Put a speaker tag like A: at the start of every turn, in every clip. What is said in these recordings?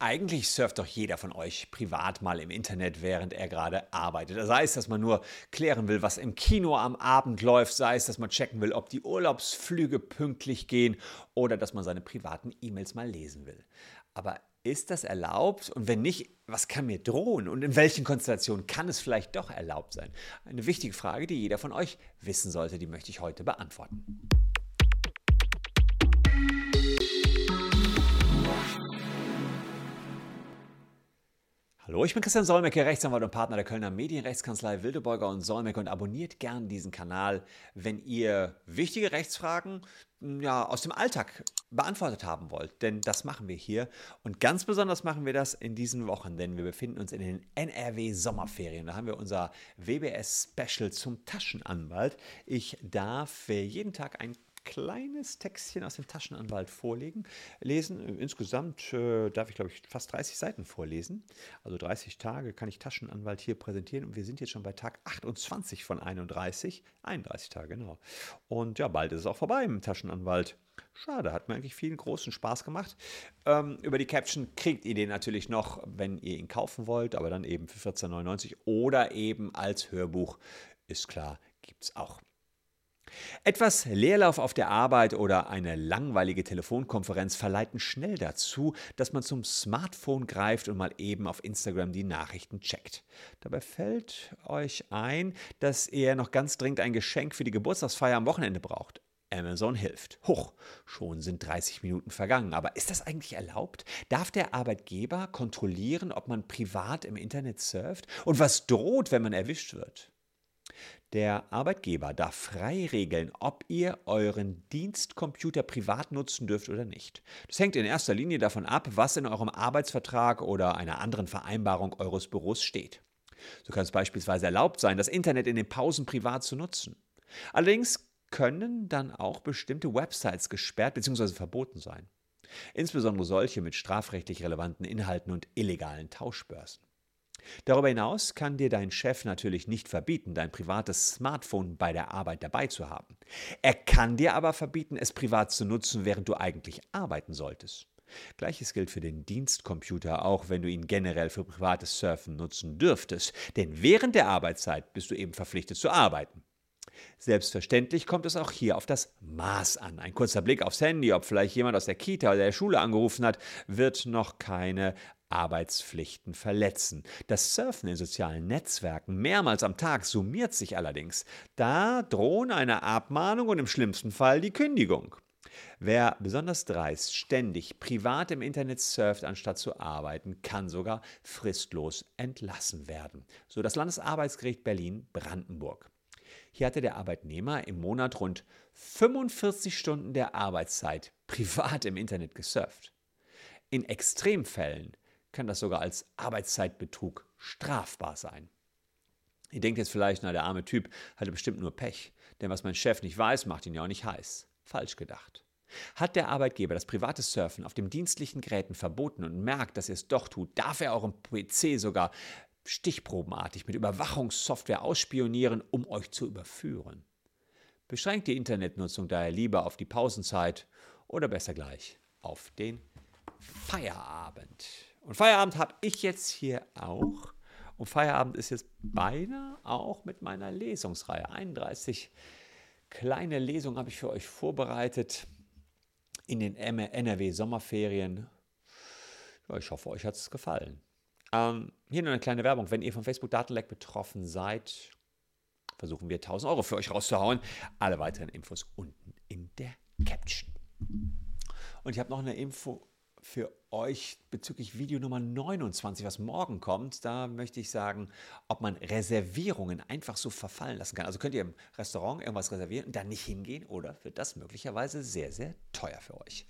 A: Eigentlich surft doch jeder von euch privat mal im Internet, während er gerade arbeitet. Sei es, dass man nur klären will, was im Kino am Abend läuft, sei es, dass man checken will, ob die Urlaubsflüge pünktlich gehen oder dass man seine privaten E-Mails mal lesen will. Aber ist das erlaubt? Und wenn nicht, was kann mir drohen? Und in welchen Konstellationen kann es vielleicht doch erlaubt sein? Eine wichtige Frage, die jeder von euch wissen sollte, die möchte ich heute beantworten. Hallo, ich bin Christian Solmecke, Rechtsanwalt und Partner der Kölner Medienrechtskanzlei Wildeborger und Solmecke und abonniert gern diesen Kanal, wenn ihr wichtige Rechtsfragen ja, aus dem Alltag beantwortet haben wollt. Denn das machen wir hier. Und ganz besonders machen wir das in diesen Wochen, denn wir befinden uns in den NRW-Sommerferien. Da haben wir unser WBS-Special zum Taschenanwalt. Ich darf jeden Tag ein kleines Textchen aus dem Taschenanwalt vorlegen, lesen. Insgesamt äh, darf ich, glaube ich, fast 30 Seiten vorlesen. Also 30 Tage kann ich Taschenanwalt hier präsentieren und wir sind jetzt schon bei Tag 28 von 31. 31 Tage, genau. Und ja, bald ist es auch vorbei dem Taschenanwalt. Schade, hat mir eigentlich vielen großen Spaß gemacht. Ähm, über die Caption kriegt ihr den natürlich noch, wenn ihr ihn kaufen wollt, aber dann eben für 14,99 oder eben als Hörbuch. Ist klar, gibt es auch. Etwas Leerlauf auf der Arbeit oder eine langweilige Telefonkonferenz verleiten schnell dazu, dass man zum Smartphone greift und mal eben auf Instagram die Nachrichten checkt. Dabei fällt euch ein, dass ihr noch ganz dringend ein Geschenk für die Geburtstagsfeier am Wochenende braucht. Amazon hilft. Hoch, schon sind 30 Minuten vergangen. Aber ist das eigentlich erlaubt? Darf der Arbeitgeber kontrollieren, ob man privat im Internet surft? Und was droht, wenn man erwischt wird? Der Arbeitgeber darf frei regeln, ob ihr euren Dienstcomputer privat nutzen dürft oder nicht. Das hängt in erster Linie davon ab, was in eurem Arbeitsvertrag oder einer anderen Vereinbarung eures Büros steht. So kann es beispielsweise erlaubt sein, das Internet in den Pausen privat zu nutzen. Allerdings können dann auch bestimmte Websites gesperrt bzw. verboten sein. Insbesondere solche mit strafrechtlich relevanten Inhalten und illegalen Tauschbörsen. Darüber hinaus kann dir dein Chef natürlich nicht verbieten, dein privates Smartphone bei der Arbeit dabei zu haben. Er kann dir aber verbieten, es privat zu nutzen, während du eigentlich arbeiten solltest. Gleiches gilt für den Dienstcomputer, auch wenn du ihn generell für privates Surfen nutzen dürftest, denn während der Arbeitszeit bist du eben verpflichtet zu arbeiten. Selbstverständlich kommt es auch hier auf das Maß an. Ein kurzer Blick aufs Handy, ob vielleicht jemand aus der Kita oder der Schule angerufen hat, wird noch keine Arbeitspflichten verletzen. Das Surfen in sozialen Netzwerken mehrmals am Tag summiert sich allerdings. Da drohen eine Abmahnung und im schlimmsten Fall die Kündigung. Wer besonders dreist ständig privat im Internet surft, anstatt zu arbeiten, kann sogar fristlos entlassen werden. So das Landesarbeitsgericht Berlin-Brandenburg. Hier hatte der Arbeitnehmer im Monat rund 45 Stunden der Arbeitszeit privat im Internet gesurft. In Extremfällen kann das sogar als Arbeitszeitbetrug strafbar sein. Ihr denkt jetzt vielleicht, na, der arme Typ hatte bestimmt nur Pech, denn was mein Chef nicht weiß, macht ihn ja auch nicht heiß. Falsch gedacht. Hat der Arbeitgeber das private Surfen auf dem dienstlichen Geräten verboten und merkt, dass er es doch tut, darf er eurem PC sogar stichprobenartig mit Überwachungssoftware ausspionieren, um euch zu überführen. Beschränkt die Internetnutzung daher lieber auf die Pausenzeit oder besser gleich auf den Feierabend. Und Feierabend habe ich jetzt hier auch. Und Feierabend ist jetzt beinahe auch mit meiner Lesungsreihe. 31 kleine Lesungen habe ich für euch vorbereitet in den NRW-Sommerferien. Ja, ich hoffe, euch hat es gefallen. Ähm, hier nur eine kleine Werbung. Wenn ihr vom Facebook-Datenleck betroffen seid, versuchen wir 1000 Euro für euch rauszuhauen. Alle weiteren Infos unten in der Caption. Und ich habe noch eine Info für euch bezüglich Video Nummer 29, was morgen kommt. Da möchte ich sagen, ob man Reservierungen einfach so verfallen lassen kann. Also könnt ihr im Restaurant irgendwas reservieren und dann nicht hingehen oder wird das möglicherweise sehr, sehr teuer für euch.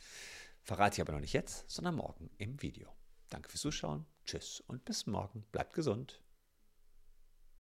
A: Verrate ich aber noch nicht jetzt, sondern morgen im Video. Danke fürs Zuschauen, tschüss und bis morgen. Bleibt gesund.